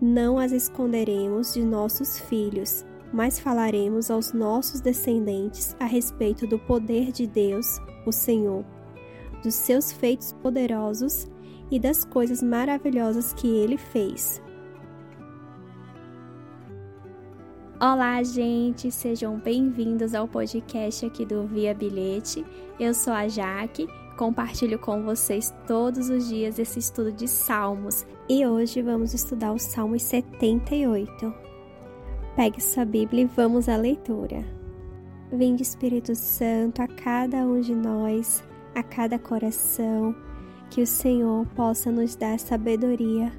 Não as esconderemos de nossos filhos, mas falaremos aos nossos descendentes a respeito do poder de Deus, o Senhor, dos seus feitos poderosos e das coisas maravilhosas que ele fez. Olá, gente, sejam bem-vindos ao podcast aqui do Via Bilhete. Eu sou a Jaque, compartilho com vocês todos os dias esse estudo de Salmos e hoje vamos estudar o Salmo 78. Pegue sua Bíblia e vamos à leitura. Vinde Espírito Santo a cada um de nós, a cada coração, que o Senhor possa nos dar sabedoria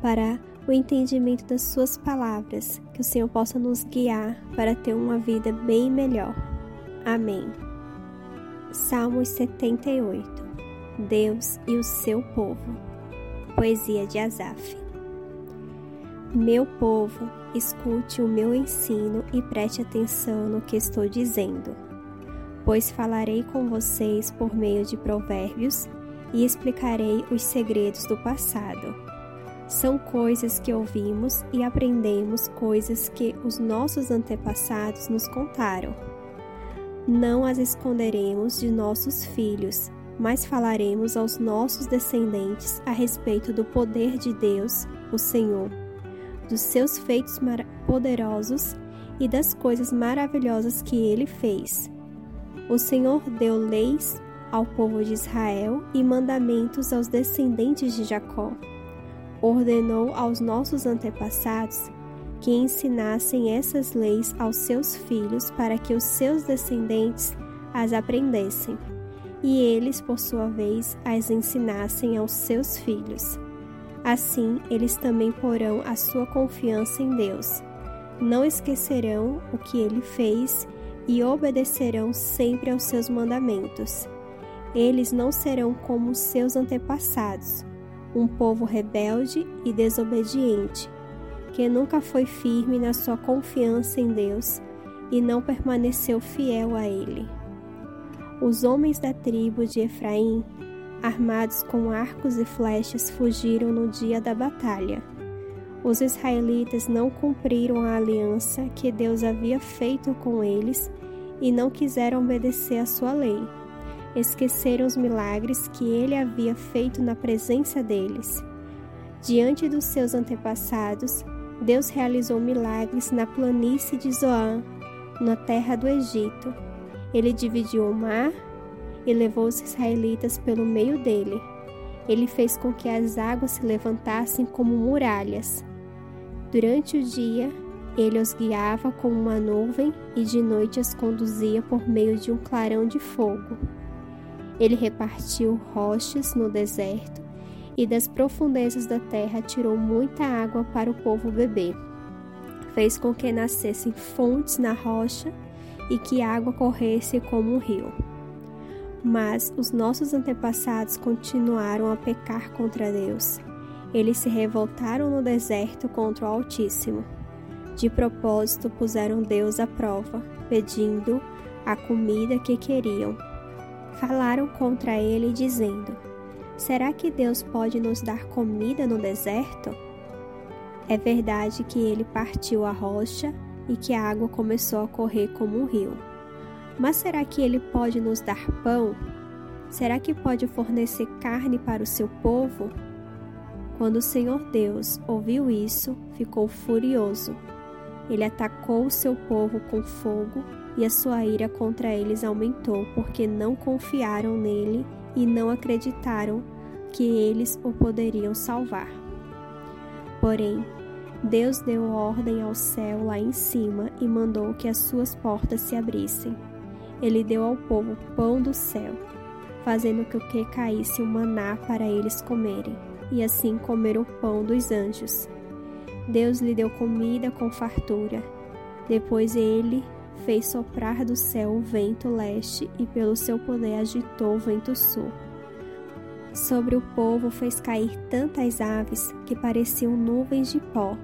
para o entendimento das Suas palavras, que o Senhor possa nos guiar para ter uma vida bem melhor. Amém. Salmos 78 Deus e o seu povo. Poesia de Asaf. Meu povo, escute o meu ensino e preste atenção no que estou dizendo, pois falarei com vocês por meio de provérbios e explicarei os segredos do passado são coisas que ouvimos e aprendemos, coisas que os nossos antepassados nos contaram. Não as esconderemos de nossos filhos, mas falaremos aos nossos descendentes a respeito do poder de Deus, o Senhor, dos seus feitos poderosos e das coisas maravilhosas que ele fez. O Senhor deu leis ao povo de Israel e mandamentos aos descendentes de Jacó ordenou aos nossos antepassados que ensinassem essas leis aos seus filhos para que os seus descendentes as aprendessem, e eles, por sua vez, as ensinassem aos seus filhos. Assim, eles também porão a sua confiança em Deus. Não esquecerão o que ele fez e obedecerão sempre aos seus mandamentos. Eles não serão como seus antepassados um povo rebelde e desobediente, que nunca foi firme na sua confiança em Deus e não permaneceu fiel a Ele. Os homens da tribo de Efraim, armados com arcos e flechas, fugiram no dia da batalha. Os israelitas não cumpriram a aliança que Deus havia feito com eles e não quiseram obedecer à sua lei esqueceram os milagres que ele havia feito na presença deles. Diante dos seus antepassados, Deus realizou milagres na planície de Zoan, na terra do Egito. Ele dividiu o mar e levou os israelitas pelo meio dele. Ele fez com que as águas se levantassem como muralhas. Durante o dia, ele os guiava com uma nuvem e de noite os conduzia por meio de um clarão de fogo. Ele repartiu rochas no deserto e das profundezas da terra tirou muita água para o povo beber. Fez com que nascessem fontes na rocha e que a água corresse como um rio. Mas os nossos antepassados continuaram a pecar contra Deus. Eles se revoltaram no deserto contra o Altíssimo. De propósito puseram Deus à prova, pedindo a comida que queriam falaram contra ele, dizendo: Será que Deus pode nos dar comida no deserto? É verdade que ele partiu a rocha e que a água começou a correr como um rio. Mas será que ele pode nos dar pão? Será que pode fornecer carne para o seu povo? Quando o Senhor Deus ouviu isso, ficou furioso. Ele atacou o seu povo com fogo e a sua ira contra eles aumentou, porque não confiaram nele e não acreditaram que eles o poderiam salvar. Porém, Deus deu ordem ao céu lá em cima e mandou que as suas portas se abrissem. Ele deu ao povo pão do céu, fazendo com que caísse o maná para eles comerem, e assim comeram o pão dos anjos. Deus lhe deu comida com fartura. Depois ele fez soprar do céu o vento leste e pelo seu poder agitou o vento sul. Sobre o povo fez cair tantas aves que pareciam nuvens de pó,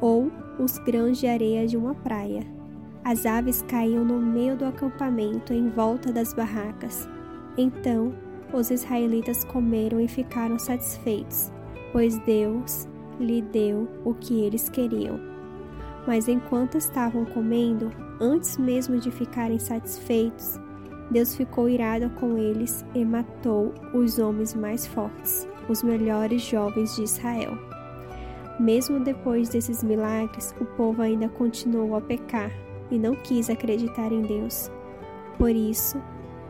ou os grãos de areia de uma praia. As aves caíam no meio do acampamento em volta das barracas. Então os israelitas comeram e ficaram satisfeitos, pois Deus lhe deu o que eles queriam. Mas enquanto estavam comendo, antes mesmo de ficarem satisfeitos, Deus ficou irado com eles e matou os homens mais fortes, os melhores jovens de Israel. Mesmo depois desses milagres, o povo ainda continuou a pecar e não quis acreditar em Deus. Por isso,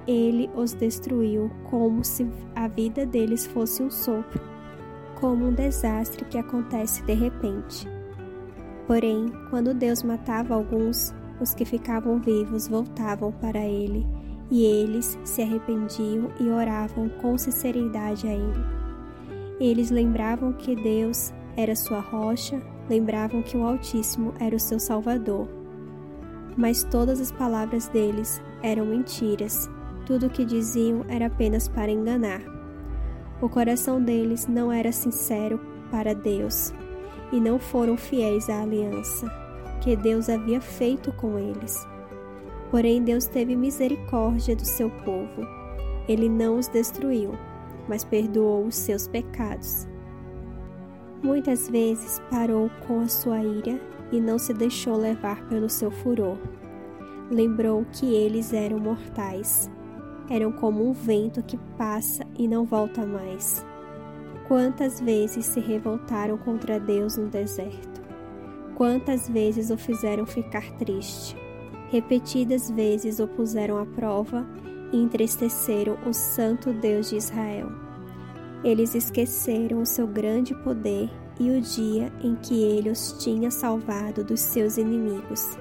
ele os destruiu como se a vida deles fosse um sopro, como um desastre que acontece de repente. Porém, quando Deus matava alguns, os que ficavam vivos voltavam para ele, e eles se arrependiam e oravam com sinceridade a ele. Eles lembravam que Deus era sua rocha, lembravam que o Altíssimo era o seu Salvador. Mas todas as palavras deles eram mentiras, tudo o que diziam era apenas para enganar. O coração deles não era sincero para Deus e não foram fiéis à aliança que Deus havia feito com eles. Porém, Deus teve misericórdia do seu povo. Ele não os destruiu, mas perdoou os seus pecados. Muitas vezes parou com a sua ira e não se deixou levar pelo seu furor. Lembrou que eles eram mortais. Eram como um vento que passa e não volta mais. Quantas vezes se revoltaram contra Deus no deserto? Quantas vezes o fizeram ficar triste? Repetidas vezes o puseram à prova e entristeceram o Santo Deus de Israel. Eles esqueceram o seu grande poder e o dia em que ele os tinha salvado dos seus inimigos.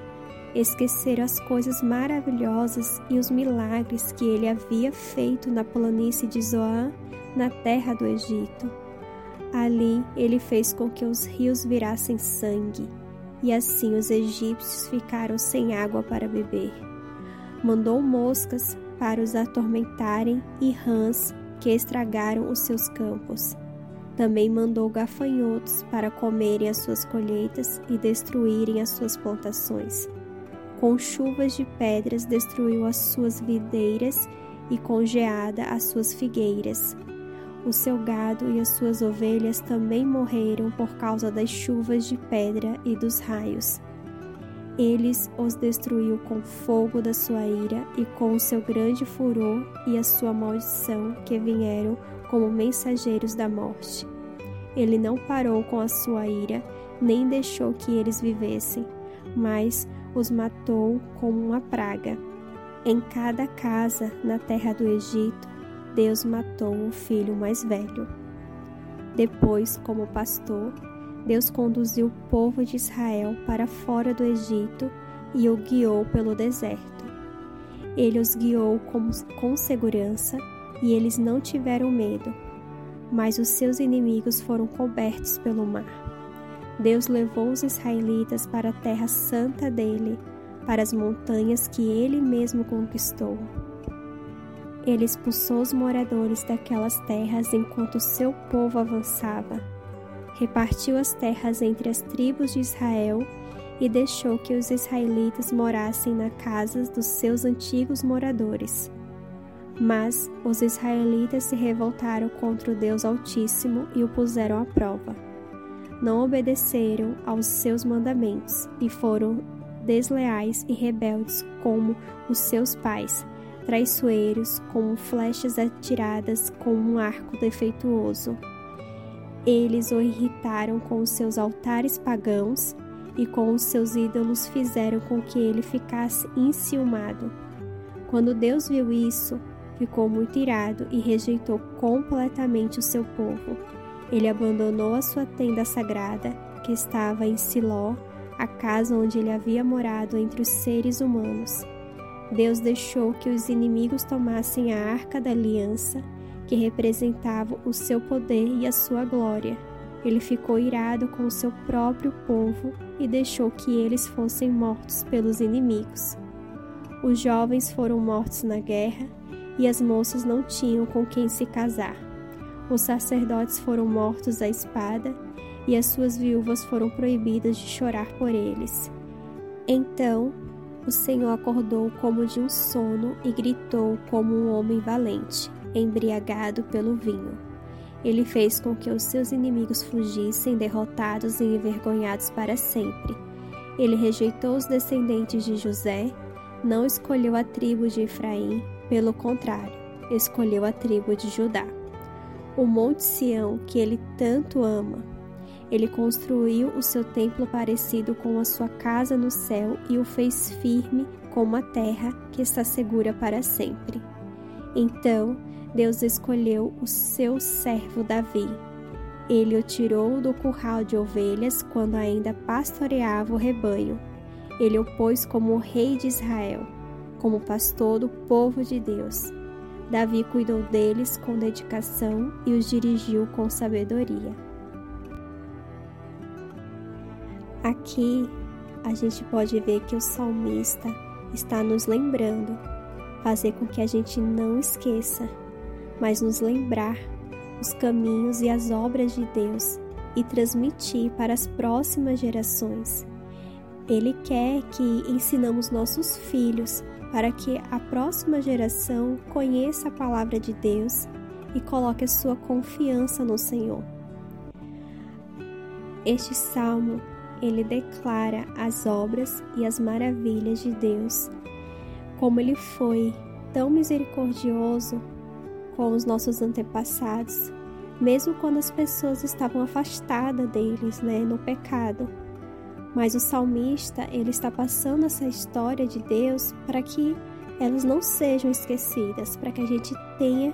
Esqueceram as coisas maravilhosas e os milagres que ele havia feito na planície de Zoan, na terra do Egito. Ali ele fez com que os rios virassem sangue, e assim os egípcios ficaram sem água para beber. Mandou moscas para os atormentarem e rãs que estragaram os seus campos. Também mandou gafanhotos para comerem as suas colheitas e destruírem as suas plantações. Com chuvas de pedras destruiu as suas videiras e com geada as suas figueiras. O seu gado e as suas ovelhas também morreram por causa das chuvas de pedra e dos raios. Eles os destruiu com fogo da sua ira e com o seu grande furor e a sua maldição que vieram como mensageiros da morte. Ele não parou com a sua ira, nem deixou que eles vivessem, mas os matou como uma praga. Em cada casa na terra do Egito, Deus matou o filho mais velho. Depois, como pastor, Deus conduziu o povo de Israel para fora do Egito e o guiou pelo deserto. Ele os guiou com, com segurança e eles não tiveram medo, mas os seus inimigos foram cobertos pelo mar. Deus levou os israelitas para a terra santa dele, para as montanhas que ele mesmo conquistou. Ele expulsou os moradores daquelas terras enquanto seu povo avançava repartiu as terras entre as tribos de Israel e deixou que os israelitas morassem na casas dos seus antigos moradores. Mas os israelitas se revoltaram contra o Deus Altíssimo e o puseram à prova. Não obedeceram aos seus mandamentos e foram desleais e rebeldes como os seus pais, traiçoeiros como flechas atiradas com um arco defeituoso. Eles o irritaram com os seus altares pagãos e com os seus ídolos fizeram com que ele ficasse enciumado. Quando Deus viu isso, ficou muito irado e rejeitou completamente o seu povo. Ele abandonou a sua tenda sagrada, que estava em Siló, a casa onde ele havia morado entre os seres humanos. Deus deixou que os inimigos tomassem a arca da aliança que representavam o seu poder e a sua glória. Ele ficou irado com o seu próprio povo e deixou que eles fossem mortos pelos inimigos. Os jovens foram mortos na guerra e as moças não tinham com quem se casar. Os sacerdotes foram mortos à espada e as suas viúvas foram proibidas de chorar por eles. Então o Senhor acordou como de um sono e gritou como um homem valente embriagado pelo vinho. Ele fez com que os seus inimigos fugissem, derrotados e envergonhados para sempre. Ele rejeitou os descendentes de José, não escolheu a tribo de Efraim, pelo contrário, escolheu a tribo de Judá. O Monte Sião, que ele tanto ama, ele construiu o seu templo parecido com a sua casa no céu e o fez firme como a terra que está segura para sempre. Então Deus escolheu o seu servo Davi. Ele o tirou do curral de ovelhas quando ainda pastoreava o rebanho. Ele o pôs como rei de Israel, como pastor do povo de Deus. Davi cuidou deles com dedicação e os dirigiu com sabedoria. Aqui a gente pode ver que o salmista está nos lembrando, fazer com que a gente não esqueça, mas nos lembrar os caminhos e as obras de Deus e transmitir para as próximas gerações. Ele quer que ensinamos nossos filhos para que a próxima geração conheça a palavra de Deus e coloque a sua confiança no Senhor. Este salmo ele declara as obras e as maravilhas de Deus, como ele foi tão misericordioso com os nossos antepassados, mesmo quando as pessoas estavam afastadas deles, né, no pecado. Mas o salmista, ele está passando essa história de Deus para que elas não sejam esquecidas, para que a gente tenha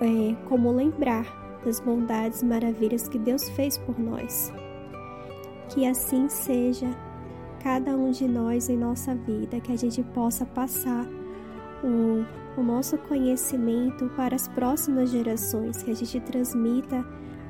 é, como lembrar das bondades e maravilhas que Deus fez por nós. Que assim seja cada um de nós em nossa vida, que a gente possa passar o, o nosso conhecimento para as próximas gerações, que a gente transmita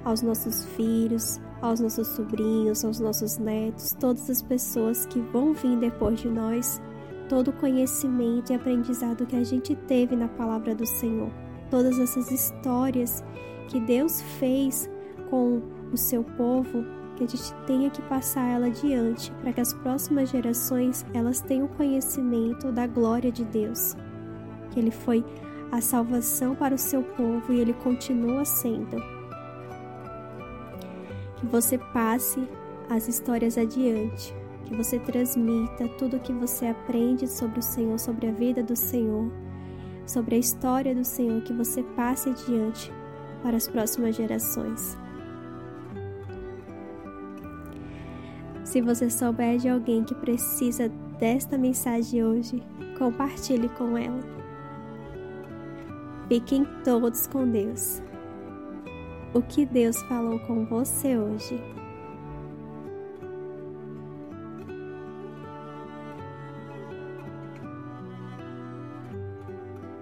aos nossos filhos, aos nossos sobrinhos, aos nossos netos, todas as pessoas que vão vir depois de nós, todo o conhecimento e aprendizado que a gente teve na palavra do Senhor, todas essas histórias que Deus fez com o seu povo que a gente tenha que passar ela adiante para que as próximas gerações elas tenham conhecimento da glória de Deus, que ele foi a salvação para o seu povo e ele continua sendo. Que você passe as histórias adiante, que você transmita tudo o que você aprende sobre o Senhor, sobre a vida do Senhor, sobre a história do Senhor, que você passe adiante para as próximas gerações. Se você souber de alguém que precisa desta mensagem hoje, compartilhe com ela. Fiquem todos com Deus. O que Deus falou com você hoje?